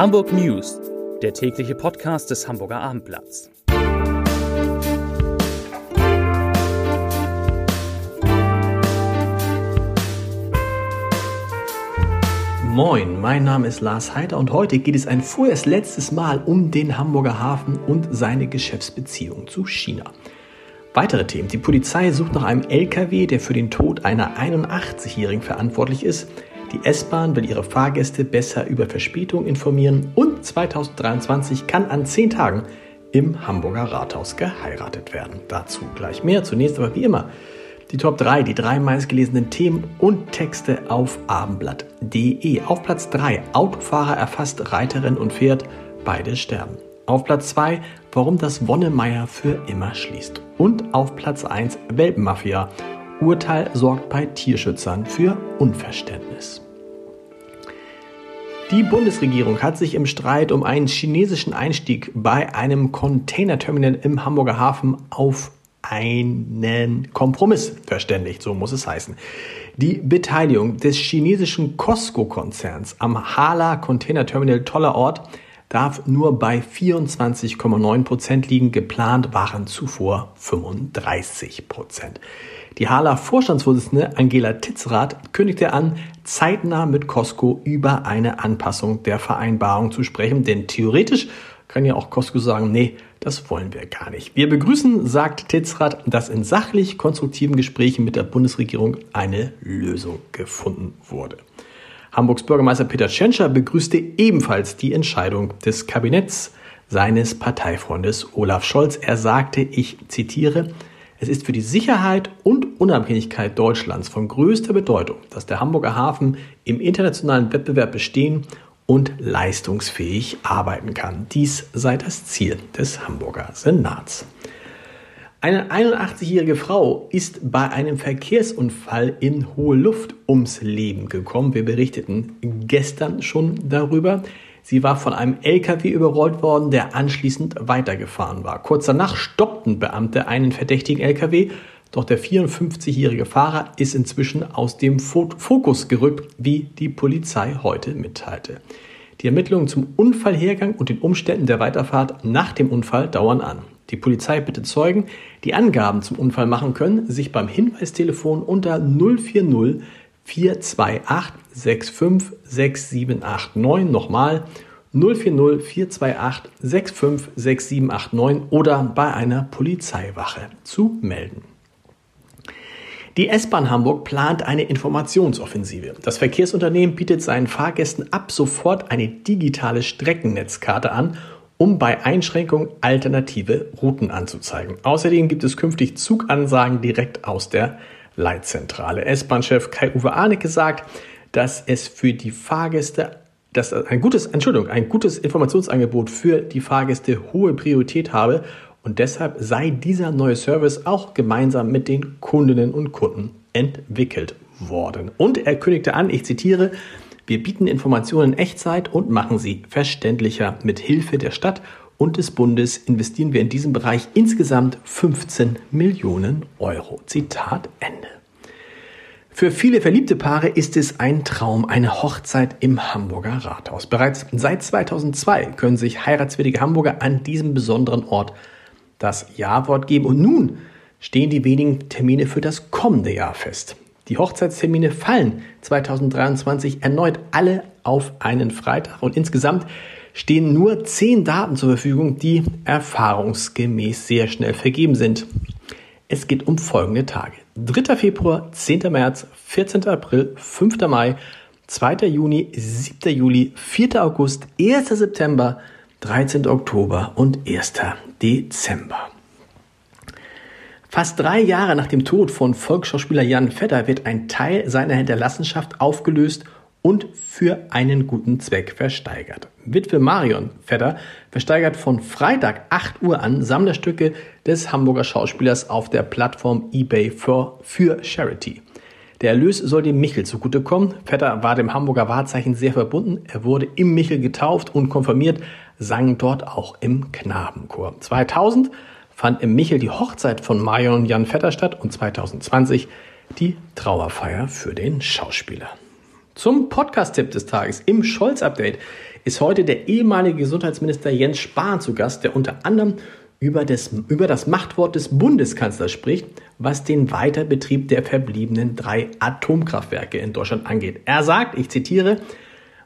Hamburg News, der tägliche Podcast des Hamburger Abendblatts. Moin, mein Name ist Lars Heider und heute geht es ein vorerst letztes Mal um den Hamburger Hafen und seine Geschäftsbeziehung zu China. Weitere Themen. Die Polizei sucht nach einem LKW, der für den Tod einer 81-Jährigen verantwortlich ist. Die S-Bahn will ihre Fahrgäste besser über Verspätung informieren und 2023 kann an zehn Tagen im Hamburger Rathaus geheiratet werden. Dazu gleich mehr. Zunächst aber wie immer die Top 3, die drei meistgelesenen Themen und Texte auf abendblatt.de. Auf Platz 3, Autofahrer erfasst Reiterin und Pferd, beide sterben. Auf Platz 2, warum das Wonnemeier für immer schließt. Und auf Platz 1, Welpenmafia. Urteil sorgt bei Tierschützern für Unverständnis. Die Bundesregierung hat sich im Streit um einen chinesischen Einstieg bei einem Containerterminal im Hamburger Hafen auf einen Kompromiss verständigt, so muss es heißen. Die Beteiligung des chinesischen Costco-Konzerns am Hala Container Terminal Toller Ort darf nur bei 24,9 Prozent liegen. Geplant waren zuvor 35 Prozent. Die Hala Vorstandsvorsitzende Angela Titzrath kündigte an, zeitnah mit Costco über eine Anpassung der Vereinbarung zu sprechen, denn theoretisch kann ja auch Costco sagen, nee, das wollen wir gar nicht. Wir begrüßen, sagt Titzrath, dass in sachlich konstruktiven Gesprächen mit der Bundesregierung eine Lösung gefunden wurde. Hamburgs Bürgermeister Peter Tschentscher begrüßte ebenfalls die Entscheidung des Kabinetts seines Parteifreundes Olaf Scholz. Er sagte, ich zitiere, es ist für die Sicherheit und Unabhängigkeit Deutschlands von größter Bedeutung, dass der Hamburger Hafen im internationalen Wettbewerb bestehen und leistungsfähig arbeiten kann. Dies sei das Ziel des Hamburger Senats. Eine 81-jährige Frau ist bei einem Verkehrsunfall in hohe Luft ums Leben gekommen. Wir berichteten gestern schon darüber. Sie war von einem LKW überrollt worden, der anschließend weitergefahren war. Kurz danach stoppten Beamte einen verdächtigen LKW, doch der 54-jährige Fahrer ist inzwischen aus dem Fokus gerückt, wie die Polizei heute mitteilte. Die Ermittlungen zum Unfallhergang und den Umständen der Weiterfahrt nach dem Unfall dauern an. Die Polizei bittet Zeugen, die Angaben zum Unfall machen können, sich beim Hinweistelefon unter 040 428 65 6789 nochmal 040 428 65 6789 oder bei einer Polizeiwache zu melden. Die S-Bahn Hamburg plant eine Informationsoffensive. Das Verkehrsunternehmen bietet seinen Fahrgästen ab sofort eine digitale Streckennetzkarte an um bei Einschränkung alternative Routen anzuzeigen. Außerdem gibt es künftig Zugansagen direkt aus der Leitzentrale. S-Bahn-Chef Kai-Uwe Arnecke sagt, dass es für die Fahrgäste dass ein gutes, Entschuldigung, ein gutes Informationsangebot für die Fahrgäste hohe Priorität habe und deshalb sei dieser neue Service auch gemeinsam mit den Kundinnen und Kunden entwickelt worden. Und er kündigte an, ich zitiere, wir bieten Informationen in Echtzeit und machen sie verständlicher. Mit Hilfe der Stadt und des Bundes investieren wir in diesem Bereich insgesamt 15 Millionen Euro. Zitat Ende. Für viele verliebte Paare ist es ein Traum, eine Hochzeit im Hamburger Rathaus. Bereits seit 2002 können sich heiratswillige Hamburger an diesem besonderen Ort das Ja-Wort geben. Und nun stehen die wenigen Termine für das kommende Jahr fest. Die Hochzeitstermine fallen 2023 erneut alle auf einen Freitag und insgesamt stehen nur zehn Daten zur Verfügung, die erfahrungsgemäß sehr schnell vergeben sind. Es geht um folgende Tage. 3. Februar, 10. März, 14. April, 5. Mai, 2. Juni, 7. Juli, 4. August, 1. September, 13. Oktober und 1. Dezember. Fast drei Jahre nach dem Tod von Volksschauspieler Jan Vetter wird ein Teil seiner Hinterlassenschaft aufgelöst und für einen guten Zweck versteigert. Witwe Marion Vetter versteigert von Freitag 8 Uhr an Sammlerstücke des Hamburger Schauspielers auf der Plattform eBay for, für Charity. Der Erlös soll dem Michel zugutekommen. Vetter war dem Hamburger Wahrzeichen sehr verbunden. Er wurde im Michel getauft und konfirmiert, sang dort auch im Knabenchor. 2000 fand im Michel die Hochzeit von Marion und Jan Vetter statt und 2020 die Trauerfeier für den Schauspieler. Zum Podcast-Tipp des Tages im Scholz-Update ist heute der ehemalige Gesundheitsminister Jens Spahn zu Gast, der unter anderem über das, über das Machtwort des Bundeskanzlers spricht, was den Weiterbetrieb der verbliebenen drei Atomkraftwerke in Deutschland angeht. Er sagt, ich zitiere,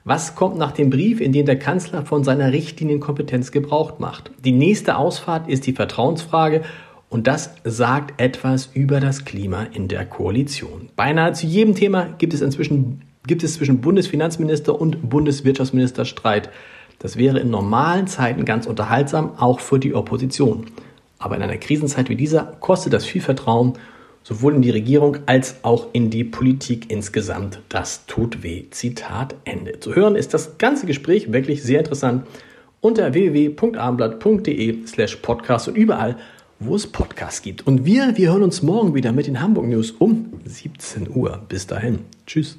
was kommt nach dem Brief, in dem der Kanzler von seiner Richtlinienkompetenz Gebrauch macht? Die nächste Ausfahrt ist die Vertrauensfrage und das sagt etwas über das Klima in der Koalition. Beinahe zu jedem Thema gibt es inzwischen gibt es zwischen Bundesfinanzminister und Bundeswirtschaftsminister Streit. Das wäre in normalen Zeiten ganz unterhaltsam, auch für die Opposition. Aber in einer Krisenzeit wie dieser kostet das viel Vertrauen, sowohl in die Regierung als auch in die Politik insgesamt. Das tut weh. Zitat Ende. Zu hören ist das ganze Gespräch wirklich sehr interessant unter www.abendblatt.de slash podcast und überall, wo es Podcasts gibt. Und wir, wir hören uns morgen wieder mit den Hamburg News um 17 Uhr. Bis dahin. Tschüss.